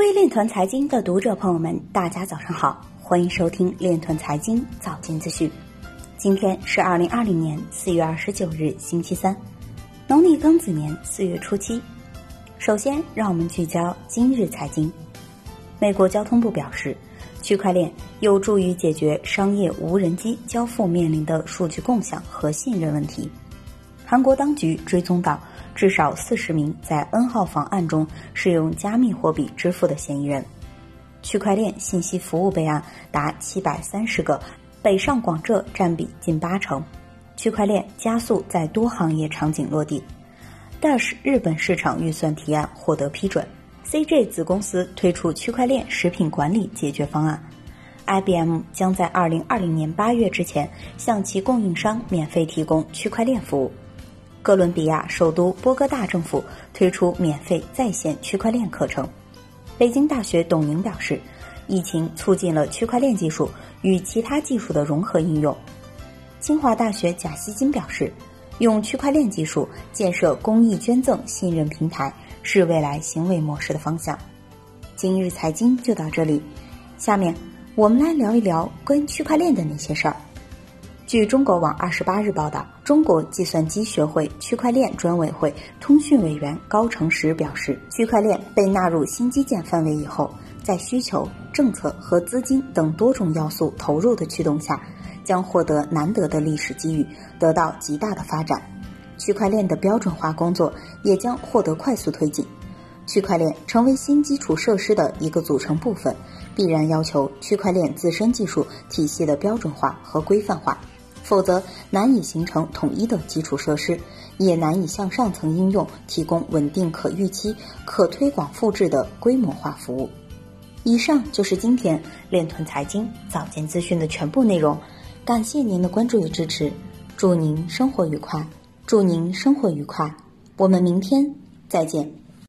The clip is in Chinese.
位链团财经的读者朋友们，大家早上好，欢迎收听链团财经早间资讯。今天是二零二零年四月二十九日，星期三，农历庚子年四月初七。首先，让我们聚焦今日财经。美国交通部表示，区块链有助于解决商业无人机交付面临的数据共享和信任问题。韩国当局追踪到。至少四十名在 N 号房案中使用加密货币支付的嫌疑人，区块链信息服务备案达七百三十个，北上广浙占比近八成。区块链加速在多行业场景落地。Dash 日本市场预算提案获得批准，CJ 子公司推出区块链食品管理解决方案。IBM 将在二零二零年八月之前向其供应商免费提供区块链服务。哥伦比亚首都波哥大政府推出免费在线区块链课程。北京大学董宁表示，疫情促进了区块链技术与其他技术的融合应用。清华大学贾希金表示，用区块链技术建设公益捐赠信任平台是未来行为模式的方向。今日财经就到这里，下面我们来聊一聊关于区块链的那些事儿。据中国网二十八日报道，中国计算机学会区块链专委会通讯委员高成实表示，区块链被纳入新基建范围以后，在需求、政策和资金等多种要素投入的驱动下，将获得难得的历史机遇，得到极大的发展。区块链的标准化工作也将获得快速推进。区块链成为新基础设施的一个组成部分，必然要求区块链自身技术体系的标准化和规范化。否则难以形成统一的基础设施，也难以向上层应用提供稳定、可预期、可推广复制的规模化服务。以上就是今天链团财经早间资讯的全部内容，感谢您的关注与支持，祝您生活愉快，祝您生活愉快，我们明天再见。